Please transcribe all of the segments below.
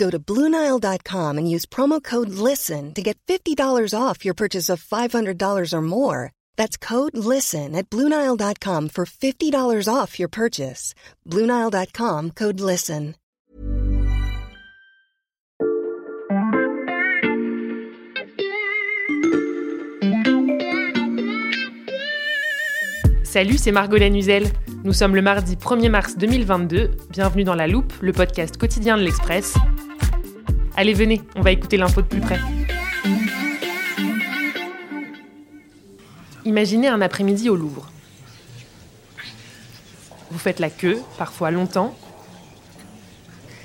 Go to Bluenile.com and use promo code LISTEN to get $50 off your purchase of $500 or more. That's code LISTEN at Bluenile.com for $50 off your purchase. Bluenile.com code LISTEN. Salut, c'est Margot Lanuzel. Nous sommes le mardi 1er mars 2022. Bienvenue dans La Loupe, le podcast quotidien de l'Express. Allez, venez, on va écouter l'info de plus près. Imaginez un après-midi au Louvre. Vous faites la queue, parfois longtemps,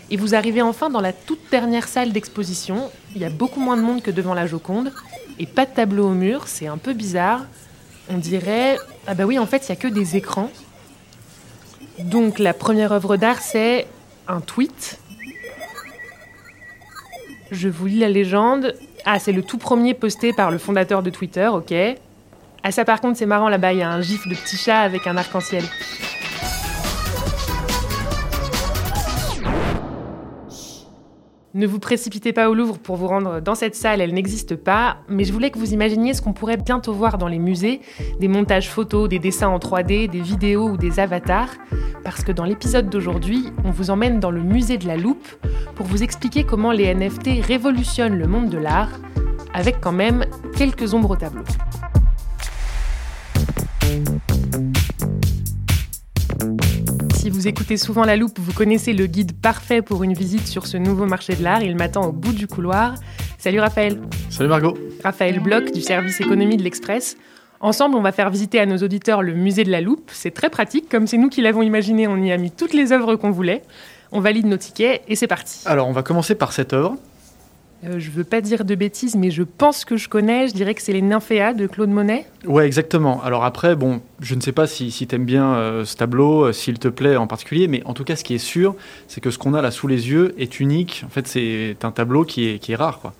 et vous arrivez enfin dans la toute dernière salle d'exposition. Il y a beaucoup moins de monde que devant la Joconde, et pas de tableau au mur, c'est un peu bizarre. On dirait, ah bah oui, en fait, il y a que des écrans. Donc la première œuvre d'art, c'est un tweet. Je vous lis la légende. Ah, c'est le tout premier posté par le fondateur de Twitter, ok. Ah ça par contre c'est marrant là-bas, il y a un gif de petit chat avec un arc-en-ciel. Ne vous précipitez pas au Louvre pour vous rendre dans cette salle, elle n'existe pas, mais je voulais que vous imaginiez ce qu'on pourrait bientôt voir dans les musées, des montages photos, des dessins en 3D, des vidéos ou des avatars, parce que dans l'épisode d'aujourd'hui, on vous emmène dans le musée de la loupe pour vous expliquer comment les NFT révolutionnent le monde de l'art, avec quand même quelques ombres au tableau. Si vous écoutez souvent La Loupe, vous connaissez le guide parfait pour une visite sur ce nouveau marché de l'art. Il m'attend au bout du couloir. Salut Raphaël. Salut Margot. Raphaël Bloch du service économie de l'Express. Ensemble, on va faire visiter à nos auditeurs le musée de la Loupe. C'est très pratique, comme c'est nous qui l'avons imaginé, on y a mis toutes les œuvres qu'on voulait. On valide nos tickets et c'est parti. Alors, on va commencer par cette œuvre. Euh, je veux pas dire de bêtises, mais je pense que je connais. Je dirais que c'est les Nymphéas de Claude Monet. Ouais, exactement. Alors après, bon, je ne sais pas si, si tu aimes bien euh, ce tableau, euh, s'il te plaît en particulier, mais en tout cas, ce qui est sûr, c'est que ce qu'on a là sous les yeux est unique. En fait, c'est un tableau qui est, qui est rare, quoi.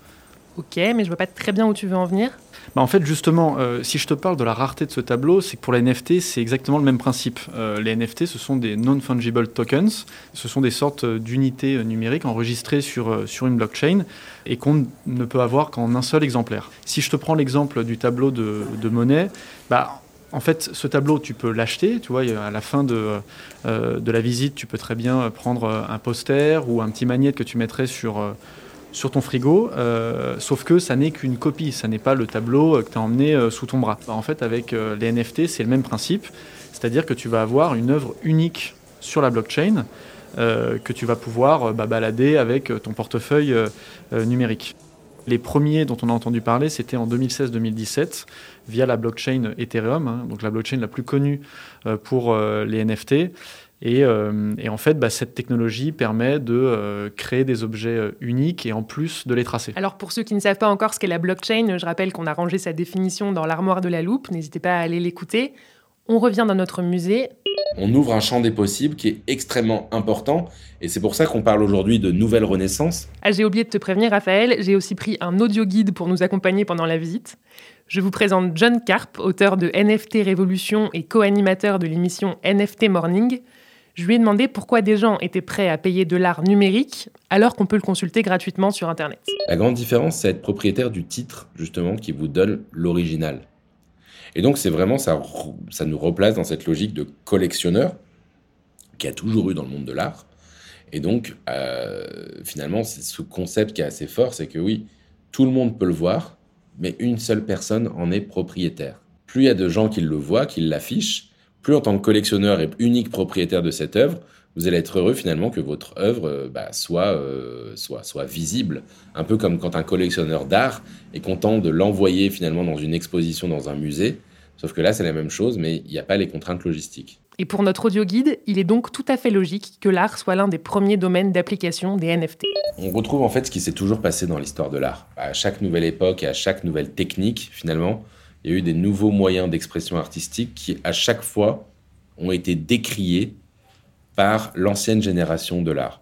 Ok, mais je vois pas très bien où tu veux en venir. Bah, en fait, justement, euh, si je te parle de la rareté de ce tableau, c'est que pour les NFT, c'est exactement le même principe. Euh, les NFT, ce sont des non-fungible tokens. Ce sont des sortes d'unités numériques enregistrées sur, euh, sur une blockchain et qu'on ne peut avoir qu'en un seul exemplaire. Si je te prends l'exemple du tableau de, de Monet, bah, en fait, ce tableau, tu peux l'acheter. Tu vois, à la fin de, euh, de la visite, tu peux très bien prendre un poster ou un petit magnète que tu mettrais sur, euh, sur ton frigo. euh, sauf que ça n'est qu'une copie. Ça n'est pas le tableau que tu as emmené euh, sous ton bras. En fait, avec euh, les NFT, c'est le même principe. C'est-à-dire que tu vas avoir une œuvre unique sur la blockchain que tu vas pouvoir bah, balader avec ton portefeuille numérique. Les premiers dont on a entendu parler, c'était en 2016-2017 via la blockchain Ethereum, hein, donc la blockchain la plus connue pour les NFT. Et, euh, et en fait, bah, cette technologie permet de euh, créer des objets euh, uniques et en plus de les tracer. Alors pour ceux qui ne savent pas encore ce qu'est la blockchain, je rappelle qu'on a rangé sa définition dans l'armoire de la loupe. N'hésitez pas à aller l'écouter. On revient dans notre musée. on ouvre un champ des possibles qui est extrêmement important. Et c'est pour ça qu'on parle aujourd'hui de nouvelle renaissance. Ah, j'ai oublié de te prévenir, Raphaël, j'ai aussi pris un audio guide pour nous accompagner pendant la visite. Je vous présente John Carp, auteur de NFT Révolution et co-animateur de l'émission NFT Morning. Je lui ai demandé pourquoi des gens étaient prêts à payer de l'art numérique alors qu'on peut le consulter gratuitement sur Internet. La grande différence, c'est être propriétaire du titre, justement, qui vous donne l'original. Et donc, c'est vraiment, ça, nous replace dans cette logique de collectionneur qui a toujours eu dans le monde de l'art. Et donc, euh, finalement, c'est ce concept qui est assez fort, c'est que oui, tout le monde peut le voir, mais une seule personne en est propriétaire. plus il y a de gens qui le voient, qui l'affichent, plus en tant que collectionneur et unique propriétaire de cette œuvre, vous allez être heureux finalement que votre œuvre euh, bah, soit, euh, soit, soit visible. Un peu comme quand un collectionneur d'art est content de l'envoyer finalement dans une exposition dans un musée. Sauf que là, c'est la même chose, mais il n'y a pas les contraintes logistiques. Et pour notre audio guide, il est donc tout à fait logique que l'art soit l'un des premiers domaines d'application des NFT. On retrouve en fait ce qui s'est toujours passé dans l'histoire de l'art. À chaque nouvelle époque et à chaque nouvelle technique, finalement, il y a eu des nouveaux moyens d'expression artistique qui, à chaque fois, ont été décriés par l'ancienne génération de l'art.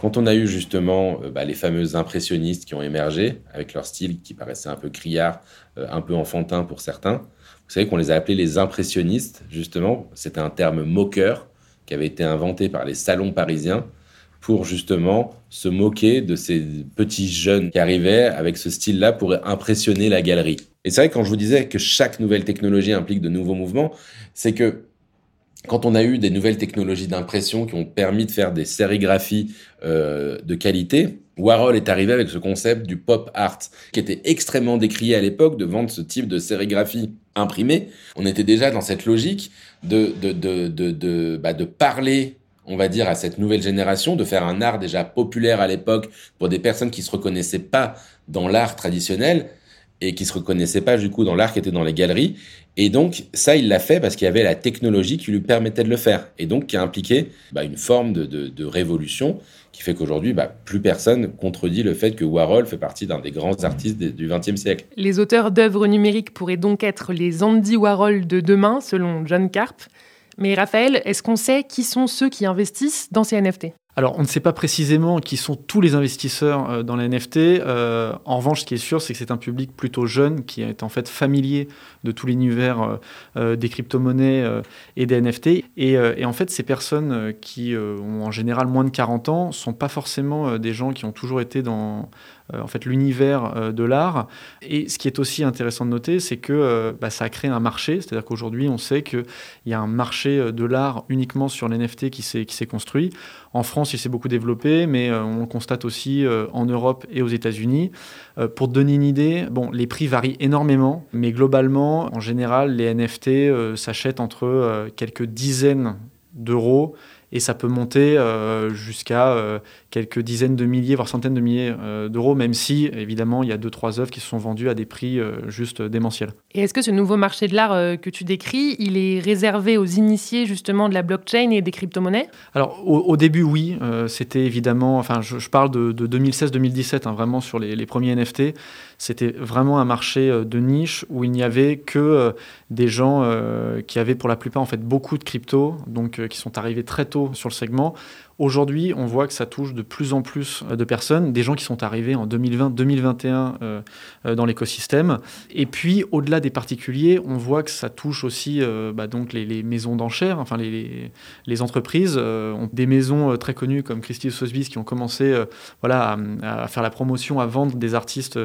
Quand on a eu justement euh, bah, les fameux impressionnistes qui ont émergé, avec leur style qui paraissait un peu criard, euh, un peu enfantin pour certains, vous savez qu'on les a appelés les impressionnistes, justement, c'était un terme moqueur qui avait été inventé par les salons parisiens pour justement se moquer de ces petits jeunes qui arrivaient avec ce style-là pour impressionner la galerie. Et c'est vrai quand je vous disais que chaque nouvelle technologie implique de nouveaux mouvements, c'est que quand on a eu des nouvelles technologies d'impression qui ont permis de faire des sérigraphies euh, de qualité, Warhol est arrivé avec ce concept du pop art, qui était extrêmement décrié à l'époque de vendre ce type de sérigraphie imprimée. On était déjà dans cette logique de, de, de, de, bah de parler on va dire, à cette nouvelle génération, de faire un art déjà populaire à l'époque pour des personnes qui se reconnaissaient pas dans l'art traditionnel et qui se reconnaissaient pas du coup dans l'art qui était dans les galeries et donc, ça, il l'a fait parce qu'il y avait la technologie qui lui permettait de le faire. Et donc, qui a impliqué bah, une forme de, révolution qui fait qu'aujourd'hui, bah, plus personne contredit le fait que Warhol fait partie d'un des grands artistes du XXe siècle. Les auteurs d'œuvres numériques pourraient donc être les Andy Warhol de demain, selon John Carp. Mais Raphaël, est-ce qu'on sait qui sont ceux qui investissent dans ces NFT alors, on ne sait pas précisément qui sont tous les investisseurs euh, dans les NFT. Euh, en revanche, ce qui est sûr, c'est que c'est un public plutôt jeune qui est en fait familier de tout l'univers euh, des crypto-monnaies et des NFT. Et, et, en fait, ces personnes qui ont en général moins de 40 ans ne sont pas forcément des gens qui ont toujours été dans en fait l'univers euh, de l'art. Et ce qui est aussi intéressant de noter, c'est que euh, bah, ça a créé un marché, c'est-à-dire qu'aujourd'hui on sait qu'il y a un marché de l'art uniquement sur l'NFT qui s'est construit. En France, il s'est beaucoup développé, mais on le constate aussi en Europe et aux États-Unis. pour te donner une idée, bon, les prix varient énormément, mais globalement, en général, les NFT s'achètent entre quelques dizaines d'euros et ça peut monter euh, jusqu'à euh, quelques dizaines de milliers, voire centaines de milliers euh, d'euros, même si, évidemment, il y a deux, trois œuvres qui se sont vendues à des prix juste démentiels. Et est-ce que ce nouveau marché de l'art que tu décris, il est réservé aux initiés justement de la blockchain et des crypto-monnaies? Alors, au, début, oui. C'était évidemment, enfin, je, parle de, 2016-2017, hein, vraiment sur les, les premiers NFT. C'était vraiment un marché de niche où il n'y avait que des gens qui avaient pour la plupart en fait beaucoup de crypto, donc qui sont arrivés très tôt sur le segment. Aujourd'hui, on voit que ça touche de plus en plus euh, de personnes, des gens qui sont arrivés en 2020-2021 euh, euh, dans l'écosystème. Et puis, au-delà des particuliers, on voit que ça touche aussi bah, donc les, maisons d'enchères, enfin les, les entreprises. des maisons très connues comme Christie Sotheby's qui ont commencé voilà, à, faire la promotion, à vendre des artistes.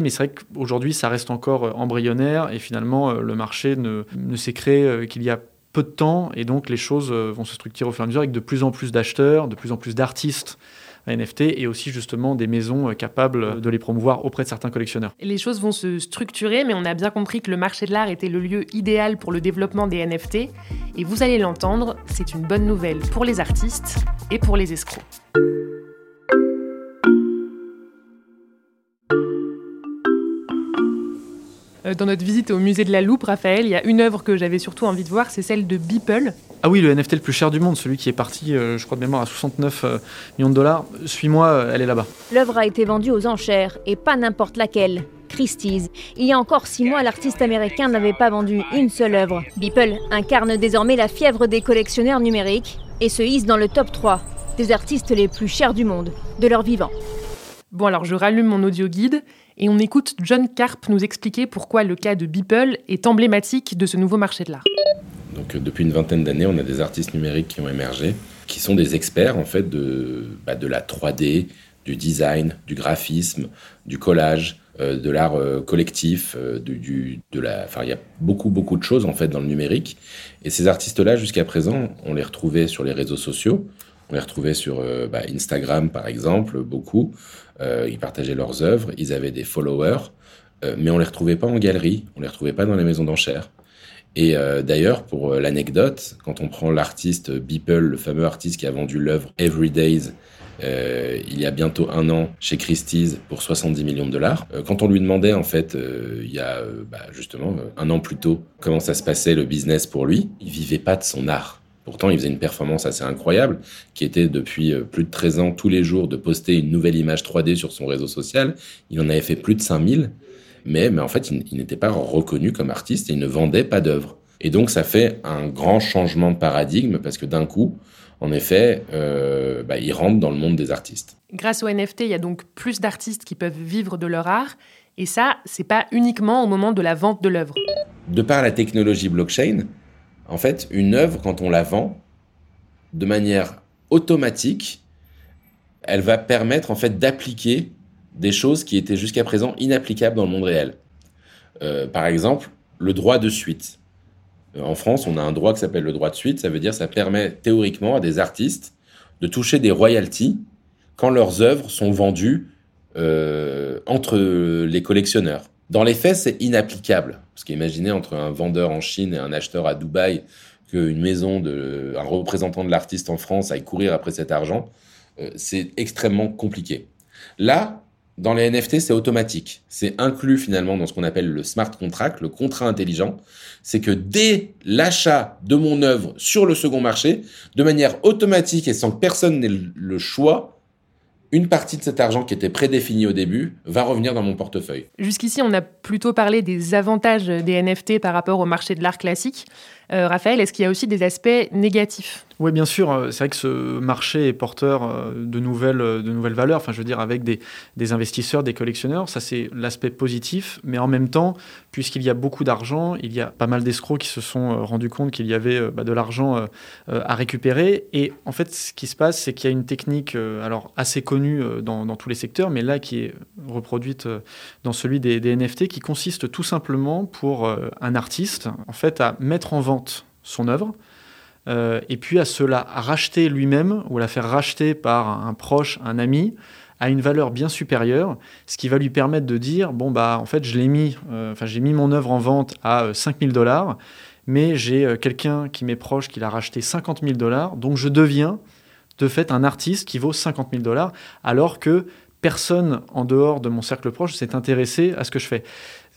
Mais c'est vrai qu'aujourd'hui, ça reste encore embryonnaire et finalement, le marché ne, ne s'est créé qu'il y a peu de temps et donc les choses euh, vont se structurer au fur et à mesure avec de plus en plus d'acheteurs, de plus en plus d'artistes NFT et aussi justement des maisons euh, capables de les promouvoir auprès de certains collectionneurs. Les choses vont se structurer, mais on a bien compris que le marché de l'art était le lieu idéal pour le développement des NFT. Et vous allez l'entendre, c'est une bonne nouvelle pour les artistes et pour les escrocs. Dans notre visite au musée de la Loupe, Raphaël, il y a une œuvre que j'avais surtout envie de voir, c'est celle de Beeple. Ah oui, le NFT le plus cher du monde, celui qui est parti, euh, je crois de mémoire, à 69 euh, millions de dollars. Suis-moi, elle est là-bas. L'œuvre a été vendue aux enchères, et pas n'importe laquelle. Christie's. Il y a encore six mois, l'artiste américain n'avait pas vendu une seule œuvre. Beeple incarne désormais la fièvre des collectionneurs numériques et se hisse dans le top 3 des artistes les plus chers du monde, de leur vivant. Bon alors je rallume mon audio guide et on écoute John Carp nous expliquer pourquoi le cas de Beeple est emblématique de ce nouveau marché de l'art. Donc euh, depuis une vingtaine d'années, on a des artistes numériques qui ont émergé, qui sont des experts en fait de, bah, de la 3D, du design, du graphisme, du collage, euh, de l'art euh, collectif, de la, il y a beaucoup beaucoup de choses en fait dans le numérique. Et ces artistes-là, jusqu'à présent, on les retrouvait sur les réseaux sociaux. On les retrouvait sur bah, Instagram, par exemple, beaucoup. Euh, ils partageaient leurs œuvres, ils avaient des followers. mais on les retrouvait pas en galerie, on les retrouvait pas dans les maisons d'enchères. Et d'ailleurs, pour l'anecdote, quand on prend l'artiste Beeple, le fameux artiste qui a vendu l'œuvre Every Days euh, il y a bientôt un an chez Christie's pour 70 millions de dollars. Euh, quand on lui demandait en fait, euh, il y a bah, justement un an plus tôt, comment ça se passait le business pour lui, il vivait pas de son art. Pourtant, il faisait une performance assez incroyable, qui était depuis plus de 13 ans tous les jours de poster une nouvelle image 3D sur son réseau social. Il en avait fait plus de 5000, mais, mais en fait, il, il n'était pas reconnu comme artiste et il ne vendait pas d'œuvres. Et donc, ça fait un grand changement de paradigme parce que d'un coup, en effet, euh, bah, ils rentrent dans le monde des artistes. Grâce au NFT, il y a donc plus d'artistes qui peuvent vivre de leur art. Et ça, c'est pas uniquement au moment de la vente de l'œuvre. De par la technologie blockchain, en fait, une œuvre, quand on la vend, de manière automatique, elle va permettre en fait d'appliquer des choses qui étaient jusqu'à présent inapplicables dans le monde réel. Euh, par exemple, le droit de suite. Euh, en France, on a un droit qui s'appelle le droit de suite. Ça veut dire ça permet théoriquement à des artistes de toucher des royalties quand leurs œuvres sont vendues euh, entre les collectionneurs. Dans les faits, c'est inapplicable. Parce qu'imaginez entre un vendeur en Chine et un acheteur à Dubaï qu'une maison, de, un représentant de l'artiste en France aille courir après cet argent, euh, c'est extrêmement compliqué. Là, dans les NFT, c'est automatique. C'est inclus finalement dans ce qu'on appelle le smart contract, le contrat intelligent. C'est que dès l'achat de mon œuvre sur le second marché, de manière automatique et sans que personne n'ait le choix, une partie de cet argent qui était prédéfini au début va revenir dans mon portefeuille. Jusqu'ici, on a plutôt parlé des avantages des NFT par rapport au marché de l'art classique. Euh, Raphaël, est-ce qu'il y a aussi des aspects négatifs? Oui, bien sûr. Euh, c'est vrai que ce marché est porteur euh, de nouvelles, de nouvelles valeurs. Enfin, je veux dire, avec des, des investisseurs, des collectionneurs, ça c'est l'aspect positif. Mais en même temps, puisqu'il y a beaucoup d'argent, il y a pas mal d'escrocs qui se sont rendus compte qu'il y avait bah, de l'argent à récupérer. Et en fait, ce qui se passe, c'est qu'il y a une technique, alors assez connue dans, dans, tous les secteurs, mais là qui est reproduite dans celui des, des NFT, qui consiste tout simplement pour un artiste, en fait, à mettre en vente son œuvre euh, et puis à se la racheter lui-même ou la faire racheter par un proche, un ami, à une valeur bien supérieure, ce qui va lui permettre de dire bon bah en fait je l'ai mis, euh, enfin j'ai mis mon œuvre en vente à 5000 euh, dollars, mais j'ai quelqu'un qui m'est proche qui l'a racheté 50 000 dollars, donc je deviens de fait un artiste qui vaut 50 000 dollars, alors que personne en dehors de mon cercle proche s'est intéressé à ce que je fais.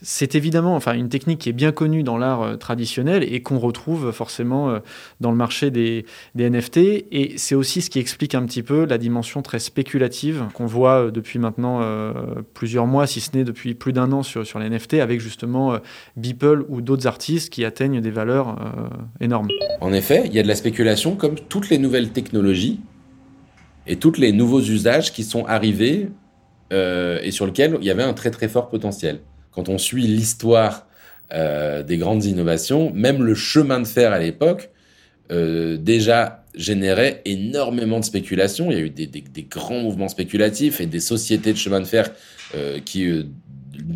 C'est évidemment enfin, une technique qui est bien connue dans l'art euh, traditionnel et qu'on retrouve forcément euh, dans le marché des, NFT. Et c'est aussi ce qui explique un petit peu la dimension très spéculative qu'on voit euh, depuis maintenant plusieurs mois, si ce n'est depuis plus d'un an sur, sur les NFT, avec justement Beeple ou d'autres artistes qui atteignent des valeurs énormes. En effet, il y a de la spéculation comme toutes les nouvelles technologies et tous les nouveaux usages qui sont arrivés et sur lesquels il y avait un très très fort potentiel quand on suit l'histoire euh, des grandes innovations, même le chemin de fer à l'époque, euh, déjà générait énormément de spéculation. Il y a eu des, grands mouvements spéculatifs et des sociétés de chemin de fer euh, qui,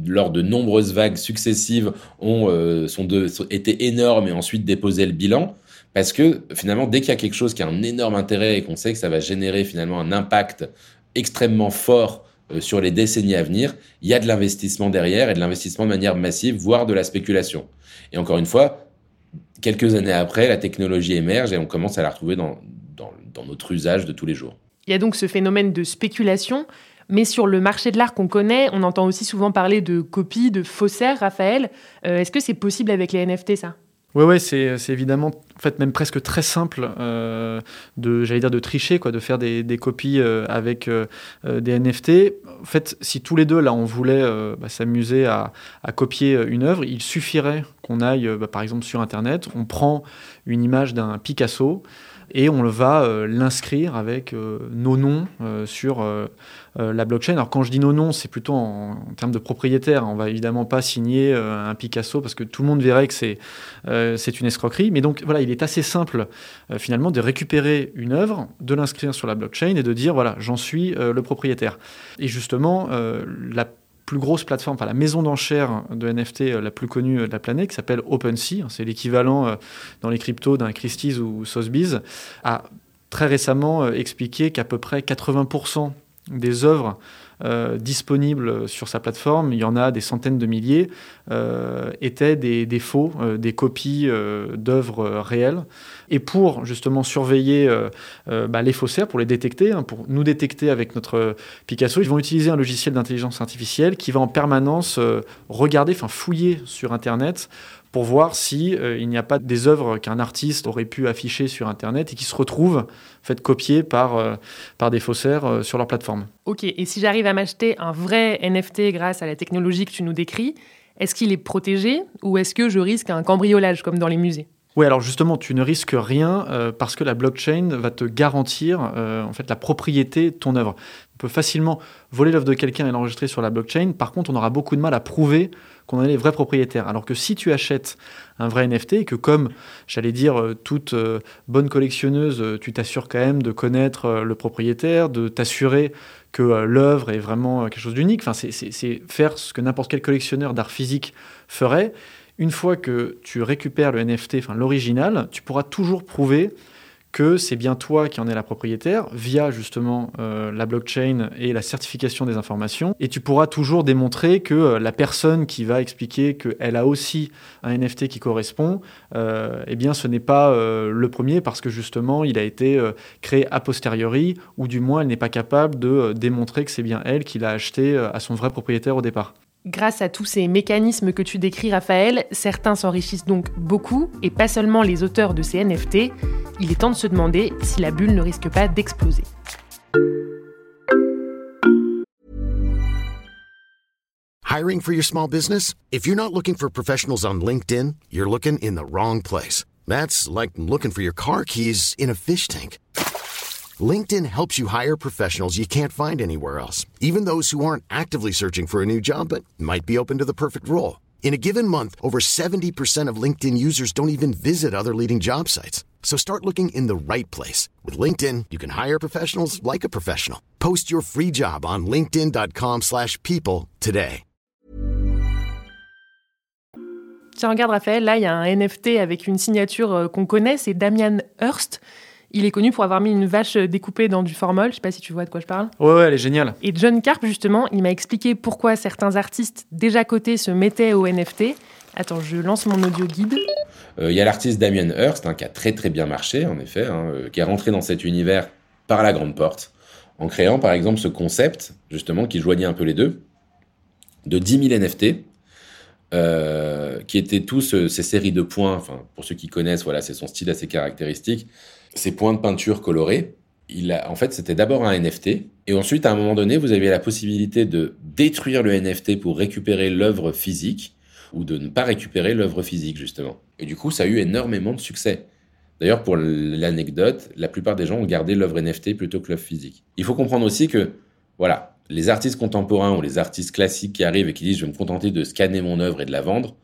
lors de nombreuses vagues successives, ont sont été énormes et ensuite déposé le bilan. Parce que finalement, dès qu'il y a quelque chose qui a un énorme intérêt et qu'on sait que ça va générer finalement un impact extrêmement fort sur les décennies à venir, il y a de l'investissement derrière et de l'investissement de manière massive, voire de la spéculation. Et encore une fois, quelques années après, la technologie émerge et on commence à la retrouver dans, dans, notre usage de tous les jours. Il y a donc ce phénomène de spéculation, mais sur le marché de l'art qu'on connaît, on entend aussi souvent parler de copies, de faussaires, Raphaël. Euh, est-ce que c'est possible avec les NFT, ça? Oui, ouais, c'est évidemment, en fait, même presque très simple euh, de, j'allais dire, de tricher, quoi, de faire des, des copies euh, avec euh, des NFT. En fait, si tous les deux, là, on voulait bah, s'amuser à, à, copier une œuvre, il suffirait qu'on aille, bah, par exemple, sur Internet, on prend une image d'un Picasso, et on va l'inscrire avec nos noms euh, la blockchain. Alors quand je dis nos noms, c'est plutôt en, termes de propriétaire. On va évidemment pas signer un Picasso parce que tout le monde verrait que c'est c'est une escroquerie. Mais donc voilà, il est assez simple finalement de récupérer une œuvre, de l'inscrire sur la blockchain et de dire voilà, j'en suis le propriétaire. Et justement, la plus grosse plateforme, enfin la maison d'enchères de NFT euh, la plus connue de la planète, qui s'appelle OpenSea, c'est l'équivalent euh, dans les cryptos d'un Christie's ou Sotheby's, a très récemment euh, expliqué qu'à peu près 80% des œuvres disponibles sur sa plateforme, il y en a des centaines de milliers, étaient des, faux, des copies d'œuvres réelles. Et pour justement surveiller bah, les faussaires, pour les détecter, hein, pour nous détecter avec notre Picasso, ils vont utiliser un logiciel d'intelligence artificielle qui va en permanence regarder, enfin fouiller sur Internet pour voir si euh, il n'y a pas des œuvres qu'un artiste aurait pu afficher sur Internet et qui se retrouvent faites copier par, euh, par des faussaires euh, sur leur plateforme. Ok, et si j'arrive à m'acheter un vrai NFT grâce à la technologie que tu nous décris, est-ce qu'il est protégé ou est-ce que je risque un cambriolage comme dans les musées? Oui, alors justement, tu ne risques rien parce que la blockchain va te garantir en fait la propriété de ton œuvre. On peut facilement voler l'œuvre de quelqu'un et l'enregistrer sur la blockchain. Par contre, on aura beaucoup de mal à prouver qu'on en est les vrais propriétaires. Alors que si tu achètes un vrai NFT et que comme, j'allais dire, euh, toute euh, bonne collectionneuse, euh, tu t'assures quand même de connaître le propriétaire, de t'assurer que l'œuvre est vraiment quelque chose d'unique. C'est faire ce que n'importe quel collectionneur d'art physique ferait. Une fois que tu récupères le NFT, enfin l'original, tu pourras toujours prouver que c'est bien toi qui en es la propriétaire via justement euh, la blockchain et la certification des informations. Et tu pourras toujours démontrer que euh, la personne qui va expliquer qu'elle a aussi un NFT qui correspond, euh, eh bien ce n'est pas le premier parce que justement il a été créé a posteriori ou du moins elle n'est pas capable de démontrer que c'est bien elle qui l'a acheté à son vrai propriétaire au départ. Grâce à tous ces mécanismes que tu décris, Raphaël, certains s'enrichissent donc beaucoup, et pas seulement les auteurs de ces NFT. Il est temps de se demander si la bulle ne risque pas d'exploser. Hiring for your small business? If you're not looking for professionals on LinkedIn, you're looking in the wrong place. That's like looking for your car keys in a fish tank. LinkedIn helps you hire professionals you can't find anywhere else, even those who aren't actively searching for a new job but might be open to the perfect role. In a given month, over 70% of LinkedIn users don't even visit other leading job sites. So start looking in the right place. With LinkedIn, you can hire professionals like a professional. Post your free job on linkedin.com slash people today. Tiens, regarde Raphaël, là, il y a un NFT avec une signature euh, qu'on connaît, c'est Damian Hurst. Il est connu pour avoir mis une vache découpée dans du formol. Je sais pas si tu vois de quoi je parle. Ouais, ouais, elle est géniale. Et John Carp, justement, il m'a expliqué pourquoi certains artistes déjà cotés se mettaient au NFT. Attends, je lance mon audio guide. Euh, il y a l'artiste Damien Hirst, hein, qui a très très bien marché, en effet, hein, euh, qui est rentré dans cet univers par la grande porte, en créant par exemple ce concept, justement, qui joignait un peu les deux, de 10 000 NFT, euh, qui étaient tous ces séries de points. Enfin, pour ceux qui connaissent, voilà, c'est son style assez caractéristique ces points de peinture colorés, il a, en fait, c'était d'abord un NFT. Et ensuite, à un moment donné, vous aviez la possibilité de détruire le NFT pour récupérer l'œuvre physique ou de ne pas récupérer l'œuvre physique, justement. Et du coup, ça a eu énormément de succès. D'ailleurs, pour l'anecdote, la plupart des gens ont gardé l'œuvre NFT plutôt que l'œuvre physique. Il faut comprendre aussi que, voilà, les artistes contemporains ou les artistes classiques qui arrivent et qui disent je vais me contenter de scanner mon œuvre et de la vendre,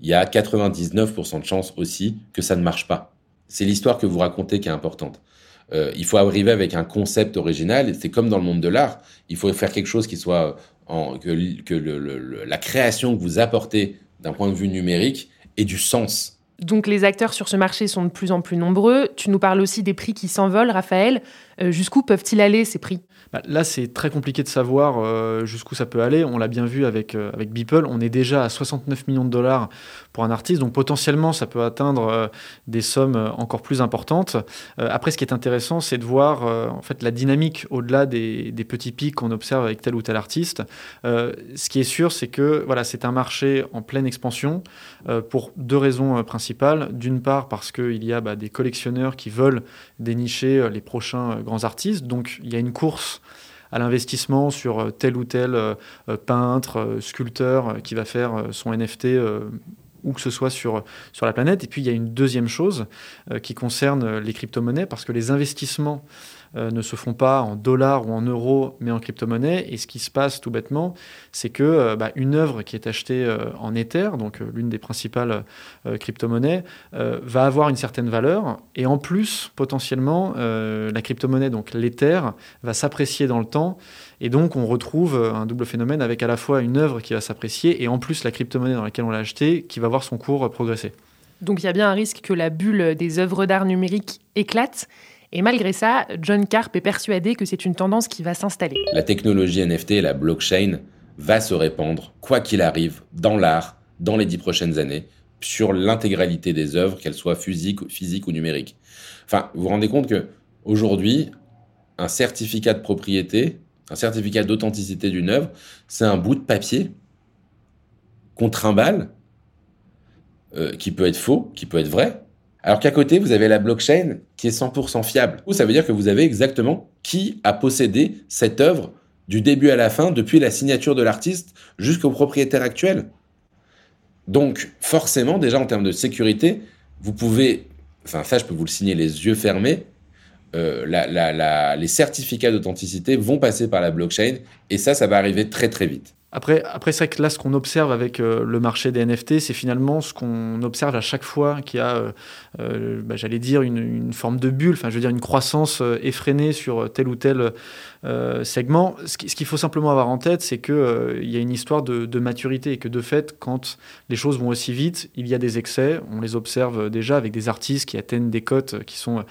il y a 99% de chances aussi que ça ne marche pas. C'est l'histoire que vous racontez qui est importante. Euh, il faut arriver avec un concept original. C'est comme dans le monde de l'art. Il faut faire quelque chose qui soit que, la création que vous apportez d'un point de vue numérique ait du sens. Donc les acteurs sur ce marché sont de plus en plus nombreux. Tu nous parles aussi des prix qui s'envolent, Raphaël. Euh, jusqu'où peuvent-ils aller ces prix? Là, c'est très compliqué de savoir euh, jusqu'où ça peut aller. On l'a bien vu avec, euh, avec Beeple. On est déjà à 69 millions de dollars pour un artiste. Donc potentiellement, ça peut atteindre euh, des sommes encore plus importantes. après, ce qui est intéressant, c'est de voir en fait, la dynamique au-delà des, des, petits pics qu'on observe avec tel ou tel artiste. ce qui est sûr, c'est que voilà, c'est un marché en pleine expansion pour deux raisons principales. D'une part, parce qu'il y a bah, des collectionneurs qui veulent dénicher les prochains grands artistes. Donc il y a une course à l'investissement sur euh, tel ou tel euh, euh, peintre, sculpteur qui va faire son NFT où que ce soit sur, la planète. Et puis il y a une deuxième chose qui concerne les crypto-monnaies, parce que les investissements euh, ne se font pas en dollars ou en euros, mais en crypto-monnaie. Et ce qui se passe tout bêtement, c'est que euh, bah, une œuvre qui est achetée euh, en Ether, donc l'une des principales crypto-monnaies, va avoir une certaine valeur. Et en plus, potentiellement, la crypto-monnaie, donc l'Ether, va s'apprécier dans le temps. Et donc, on retrouve un double phénomène avec à la fois une œuvre qui va s'apprécier et en plus la crypto-monnaie dans laquelle on l'a achetée qui va voir son cours progresser. Donc, il y a bien un risque que la bulle des œuvres d'art numérique éclate. Et malgré ça, John Carp est persuadé que c'est une tendance qui va s'installer. La technologie NFT et la blockchain va se répandre, quoi qu'il arrive, dans l'art, dans les dix prochaines années, sur l'intégralité des œuvres, qu'elles soient physiques, physiques ou numériques. Enfin, vous vous rendez compte que aujourd'hui, un certificat de propriété, un certificat d'authenticité d'une œuvre, c'est un bout de papier qu'on trimballe, euh, qui peut être faux, qui peut être vrai. Alors qu'à côté, vous avez la blockchain qui est 100% fiable. Ou ça veut dire que vous avez exactement qui a possédé cette œuvre du début à la fin, depuis la signature de l'artiste jusqu'au propriétaire actuel. Donc, forcément, déjà en termes de sécurité, vous pouvez, enfin ça, je peux vous le signer les yeux fermés, euh, les certificats d'authenticité vont passer par la blockchain et ça, ça va arriver très très vite. Après, après c'est là, ce qu'on observe avec euh, le marché des NFT, c'est finalement ce qu'on observe à chaque fois qu'il y a, euh, bah, j'allais dire, une, une, forme de bulle, enfin, je veux dire, une croissance effrénée sur tel ou tel segment. Ce qu'il faut simplement avoir en tête, c'est qu'il il y a une histoire de, maturité et que de fait, quand les choses vont aussi vite, il y a des excès. On les observe déjà avec des artistes qui atteignent des cotes qui sont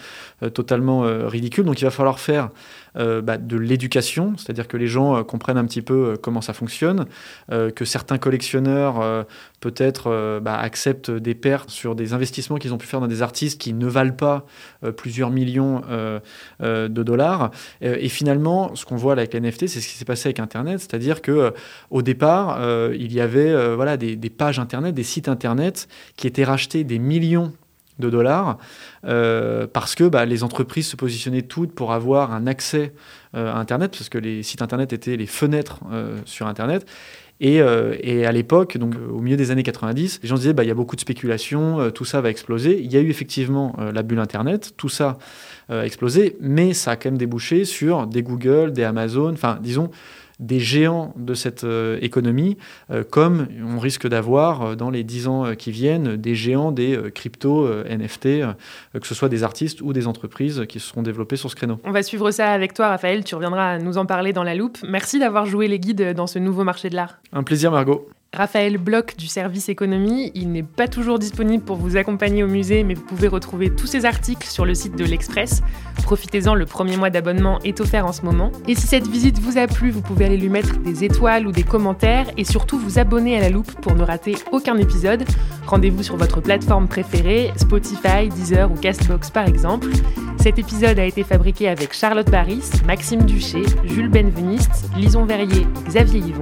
totalement ridicules. Donc, il va falloir faire bah, de l'éducation, c'est-à-dire que les gens comprennent un petit peu comment ça fonctionne euh, que certains collectionneurs euh, peut-être euh, bah, acceptent des pertes sur des investissements qu'ils ont pu faire dans des artistes qui ne valent pas plusieurs millions de dollars. et finalement, ce qu'on voit avec les NFT, c'est ce qui s'est passé avec Internet, c'est-à-dire que au départ, il y avait voilà des, pages Internet, des sites Internet qui étaient rachetés des millions de dollars, euh, parce que bah, les entreprises se positionnaient toutes pour avoir un accès euh, à Internet, parce que les sites Internet étaient les fenêtres euh, sur Internet. Et, et à l'époque, donc au milieu des années 90, les gens disaient bah, il y a beaucoup de spéculation, tout ça va exploser. Il y a eu effectivement la bulle Internet, tout ça a explosé, mais ça a quand même débouché sur des Google, des Amazon, enfin disons des géants de cette euh, économie, euh, comme on risque d'avoir euh, dans les dix ans qui viennent des géants des crypto NFT, que ce soit des artistes ou des entreprises qui se seront développées sur ce créneau. On va suivre ça avec toi, Raphaël. Tu reviendras nous en parler dans la loupe. Merci d'avoir joué les guides dans ce nouveau marché de l'art. Un plaisir, Margot. Raphaël Bloch du service économie. Il n'est pas toujours disponible pour vous accompagner au musée, mais vous pouvez retrouver tous ses articles sur le site de l'Express. Profitez-en, le premier mois d'abonnement est offert en ce moment. Et si cette visite vous a plu, vous pouvez aller lui mettre des étoiles ou des commentaires et surtout vous abonner à la loupe pour ne rater aucun épisode. Rendez-vous sur votre plateforme préférée, Spotify, Deezer ou Castbox par exemple. Cet épisode a été fabriqué avec Charlotte Baris, Maxime Duché, Jules Benveniste, Lison Verrier Xavier Yvon.